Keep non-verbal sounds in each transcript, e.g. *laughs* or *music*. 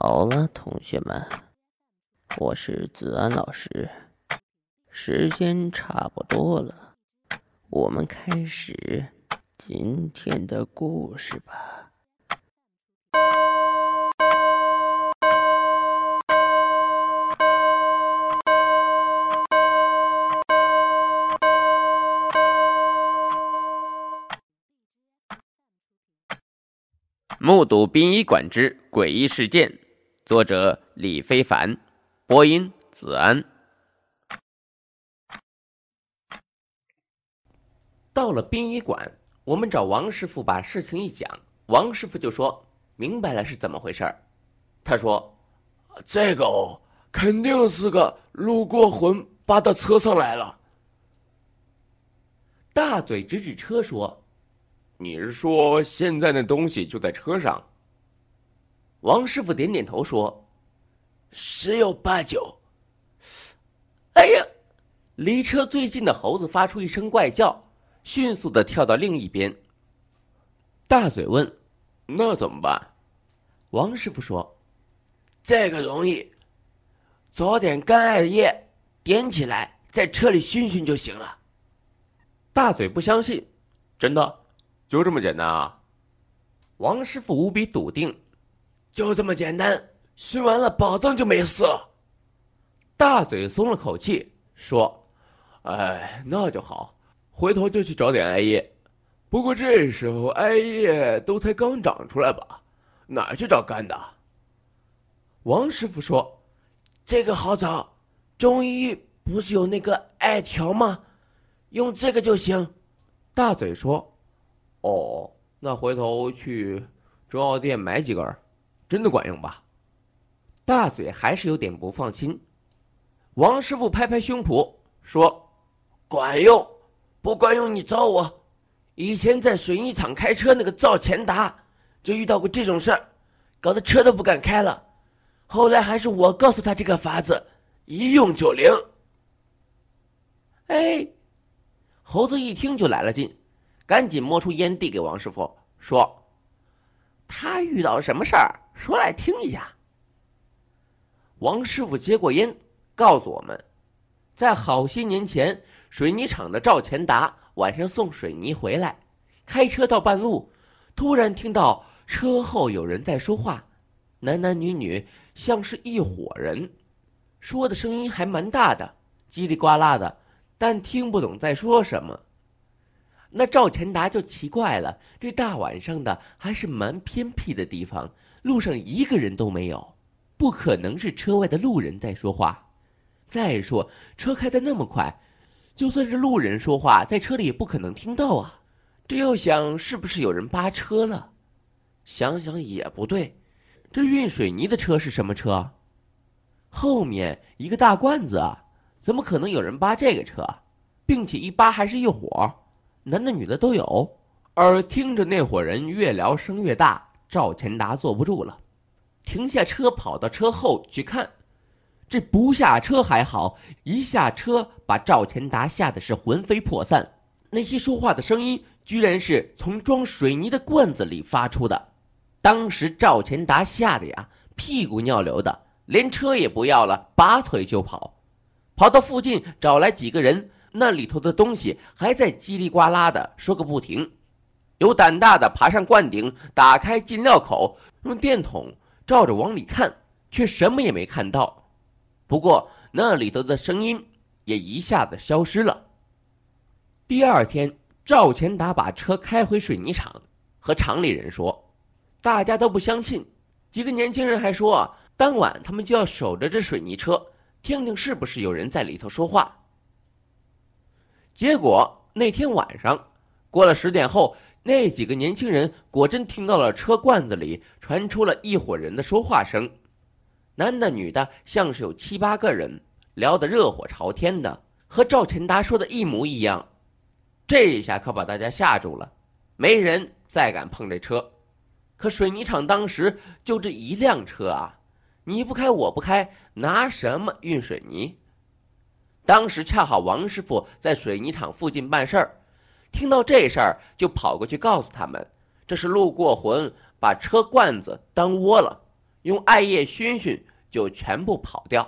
好了，同学们，我是子安老师，时间差不多了，我们开始今天的故事吧。目睹殡仪馆之诡异事件。作者李非凡，播音子安。到了殡仪馆，我们找王师傅把事情一讲，王师傅就说明白了是怎么回事儿。他说：“这个哦，肯定是个路过魂扒到车上来了。”大嘴指指车说：“你是说现在那东西就在车上？”王师傅点点头说：“十有八九。”哎呀！离车最近的猴子发出一声怪叫，迅速的跳到另一边。大嘴问：“那怎么办？”王师傅说：“这个容易，找点干艾叶，点起来，在车里熏熏就行了。”大嘴不相信：“真的？就这么简单啊？”王师傅无比笃定。就这么简单，熏完了宝藏就没事了。大嘴松了口气，说：“哎，那就好，回头就去找点艾叶。不过这时候艾叶都才刚长出来吧？哪去找干的？”王师傅说：“这个好找，中医不是有那个艾条吗？用这个就行。”大嘴说：“哦，那回头去中药店买几根。”真的管用吧？大嘴还是有点不放心。王师傅拍拍胸脯说：“管用，不管用你找我。以前在水泥厂开车那个赵钱达就遇到过这种事儿，搞得车都不敢开了。后来还是我告诉他这个法子，一用就灵。”哎，猴子一听就来了劲，赶紧摸出烟递给王师傅说。他遇到什么事儿？说来听一下。王师傅接过烟，告诉我们，在好些年前，水泥厂的赵钱达晚上送水泥回来，开车到半路，突然听到车后有人在说话，男男女女，像是一伙人，说的声音还蛮大的，叽里呱啦的，但听不懂在说什么。那赵钱达就奇怪了，这大晚上的还是蛮偏僻的地方，路上一个人都没有，不可能是车外的路人在说话。再说车开的那么快，就算是路人说话，在车里也不可能听到啊。这又想是不是有人扒车了？想想也不对，这运水泥的车是什么车？后面一个大罐子，怎么可能有人扒这个车？并且一扒还是一伙儿。男的女的都有，而听着那伙人越聊声越大，赵钱达坐不住了，停下车跑到车后去看。这不下车还好，一下车把赵钱达吓得是魂飞魄散。那些说话的声音居然是从装水泥的罐子里发出的。当时赵钱达吓得呀屁股尿流的，连车也不要了，拔腿就跑，跑到附近找来几个人。那里头的东西还在叽里呱啦的说个不停，有胆大的爬上罐顶，打开进料口，用电筒照着往里看，却什么也没看到。不过那里头的声音也一下子消失了。第二天，赵钱达把车开回水泥厂，和厂里人说，大家都不相信。几个年轻人还说，当晚他们就要守着这水泥车，听听是不是有人在里头说话。结果那天晚上，过了十点后，那几个年轻人果真听到了车罐子里传出了一伙人的说话声，男的女的，像是有七八个人，聊得热火朝天的，和赵钱达说的一模一样。这一下可把大家吓住了，没人再敢碰这车。可水泥厂当时就这一辆车啊，你不开我不开，拿什么运水泥？当时恰好王师傅在水泥厂附近办事儿，听到这事儿就跑过去告诉他们，这是路过魂把车罐子当窝了，用艾叶熏熏就全部跑掉。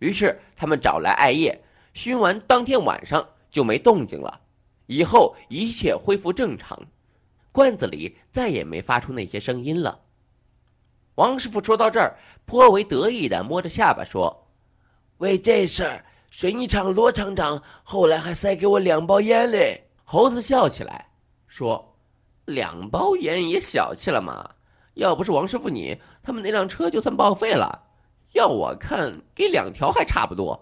于是他们找来艾叶熏完，当天晚上就没动静了，以后一切恢复正常，罐子里再也没发出那些声音了。王师傅说到这儿，颇为得意的摸着下巴说：“为这事儿，水泥厂罗厂长后来还塞给我两包烟嘞。”猴子笑起来说：“两包烟也小气了嘛！要不是王师傅你，他们那辆车就算报废了。要我看，给两条还差不多。”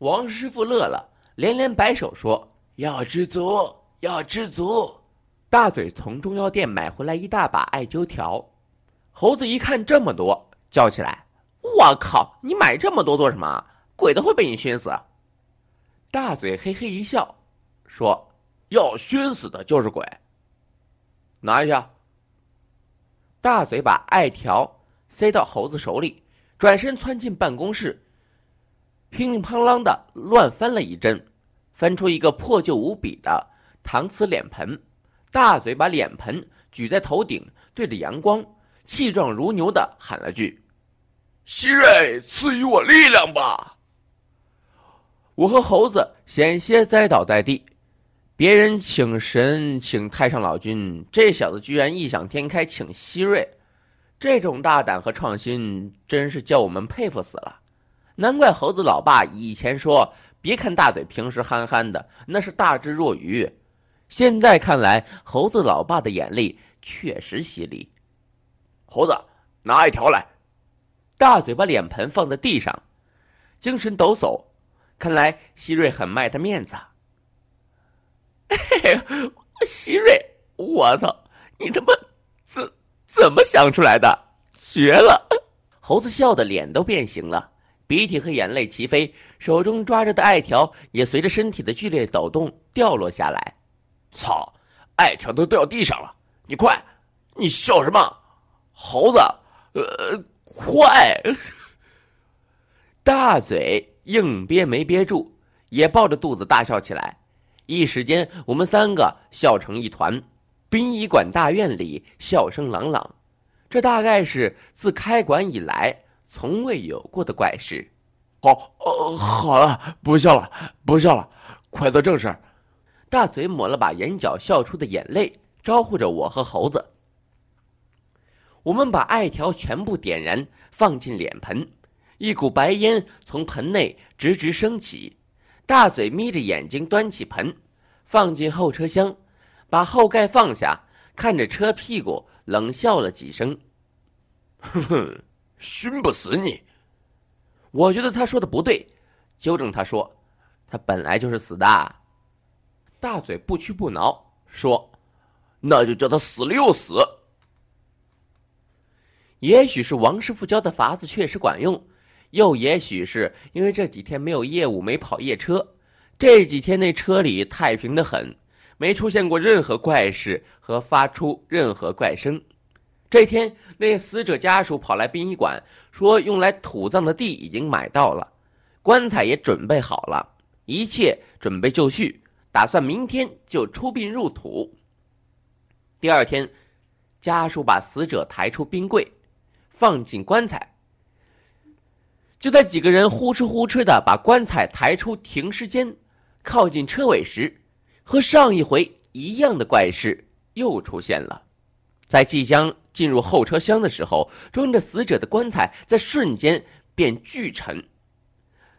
王师傅乐了，连连摆手说：“要知足，要知足。”大嘴从中药店买回来一大把艾灸条。猴子一看这么多，叫起来：“我靠！你买这么多做什么？鬼都会被你熏死！”大嘴嘿嘿一笑，说：“要熏死的就是鬼。”拿一下。大嘴把艾条塞到猴子手里，转身窜进办公室，乒铃乓啷的乱翻了一阵，翻出一个破旧无比的搪瓷脸盆。大嘴把脸盆举在头顶，对着阳光。气壮如牛的喊了句：“希瑞，赐予我力量吧！”我和猴子险些栽倒在地。别人请神，请太上老君，这小子居然异想天开，请希瑞。这种大胆和创新，真是叫我们佩服死了。难怪猴子老爸以前说：“别看大嘴平时憨憨的，那是大智若愚。”现在看来，猴子老爸的眼力确实犀利。猴子，拿一条来。大嘴把脸盆放在地上，精神抖擞。看来希瑞很卖他面子。嘿嘿，希瑞，我操，你他妈怎怎么想出来的？绝了！猴子笑的脸都变形了，鼻涕和眼泪齐飞，手中抓着的艾条也随着身体的剧烈抖动掉落下来。操，艾条都掉地上了！你快，你笑什么？猴子，呃，快！*laughs* 大嘴硬憋没憋住，也抱着肚子大笑起来。一时间，我们三个笑成一团。殡仪馆大院里笑声朗朗，这大概是自开馆以来从未有过的怪事。好，呃，好了，不笑了，不笑了，快做正事。大嘴抹了把眼角笑出的眼泪，招呼着我和猴子。我们把艾条全部点燃，放进脸盆，一股白烟从盆内直直升起。大嘴眯着眼睛端起盆，放进后车厢，把后盖放下，看着车屁股，冷笑了几声：“ *laughs* 哼哼，熏不死你。”我觉得他说的不对，纠正他说：“他本来就是死的。”大嘴不屈不挠说：“那就叫他死了又死。”也许是王师傅教的法子确实管用，又也许是因为这几天没有业务，没跑夜车。这几天那车里太平的很，没出现过任何怪事和发出任何怪声。这天，那死者家属跑来殡仪馆，说用来土葬的地已经买到了，棺材也准备好了，一切准备就绪，打算明天就出殡入土。第二天，家属把死者抬出冰柜。放进棺材，就在几个人呼哧呼哧的把棺材抬出停尸间，靠近车尾时，和上一回一样的怪事又出现了。在即将进入后车厢的时候，装着死者的棺材在瞬间变巨沉，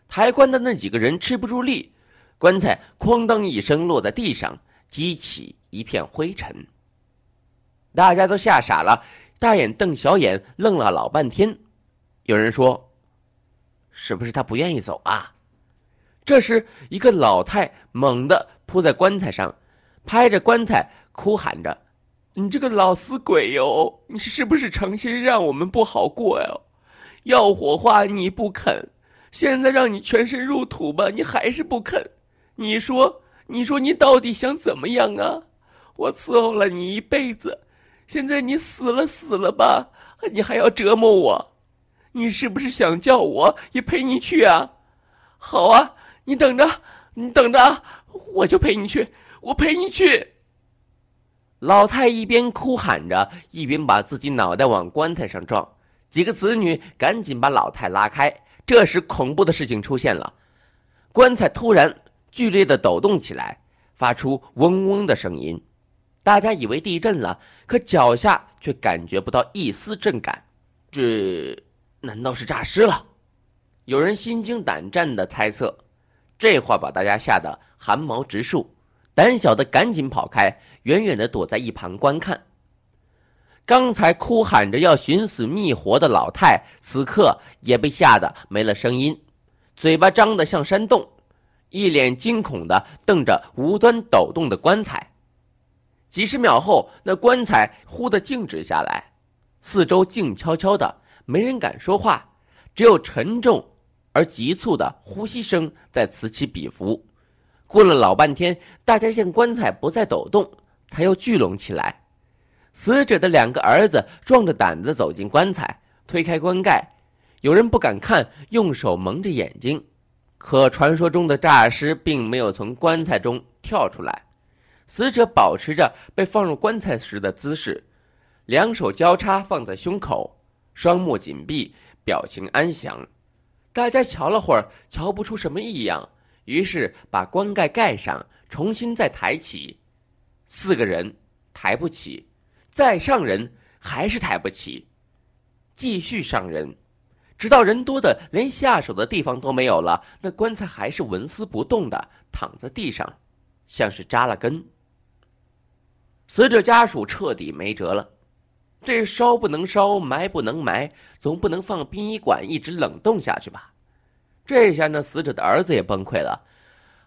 抬棺的那几个人吃不住力，棺材哐当一声落在地上，激起一片灰尘。大家都吓傻了。大眼瞪小眼，愣了老半天。有人说：“是不是他不愿意走啊？”这时，一个老太猛地扑在棺材上，拍着棺材哭喊着：“你这个老死鬼哟！你是不是诚心让我们不好过呀？要火化你不肯，现在让你全身入土吧，你还是不肯。你说，你说你到底想怎么样啊？我伺候了你一辈子。”现在你死了死了吧，你还要折磨我？你是不是想叫我也陪你去啊？好啊，你等着，你等着，我就陪你去，我陪你去。老太一边哭喊着，一边把自己脑袋往棺材上撞。几个子女赶紧把老太拉开。这时，恐怖的事情出现了，棺材突然剧烈的抖动起来，发出嗡嗡的声音。大家以为地震了，可脚下却感觉不到一丝震感。这难道是诈尸了？有人心惊胆战的猜测。这话把大家吓得汗毛直竖，胆小的赶紧跑开，远远的躲在一旁观看。刚才哭喊着要寻死觅活的老太，此刻也被吓得没了声音，嘴巴张得像山洞，一脸惊恐的瞪着无端抖动的棺材。几十秒后，那棺材忽的静止下来，四周静悄悄的，没人敢说话，只有沉重而急促的呼吸声在此起彼伏。过了老半天，大家见棺材不再抖动，才又聚拢起来。死者的两个儿子壮着胆子走进棺材，推开棺盖，有人不敢看，用手蒙着眼睛。可传说中的诈尸并没有从棺材中跳出来，死者保持着被放入棺材时的姿势，两手交叉放在胸口，双目紧闭，表情安详。大家瞧了会儿，瞧不出什么异样，于是把棺盖盖上，重新再抬起。四个人抬不起。再上人还是抬不起，继续上人，直到人多的连下手的地方都没有了，那棺材还是纹丝不动的躺在地上，像是扎了根。死者家属彻底没辙了，这烧不能烧，埋不能埋，总不能放殡仪馆一直冷冻下去吧？这下那死者的儿子也崩溃了，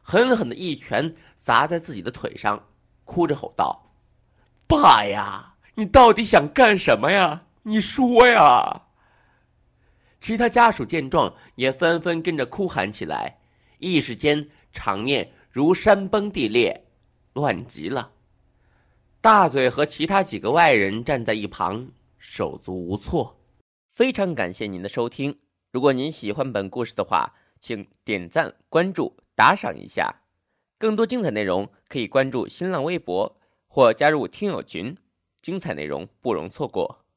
狠狠的一拳砸在自己的腿上，哭着吼道：“爸呀！”你到底想干什么呀？你说呀！其他家属见状，也纷纷跟着哭喊起来。一时间，场面如山崩地裂，乱极了。大嘴和其他几个外人站在一旁，手足无措。非常感谢您的收听。如果您喜欢本故事的话，请点赞、关注、打赏一下。更多精彩内容可以关注新浪微博或加入听友群。精彩内容不容错过。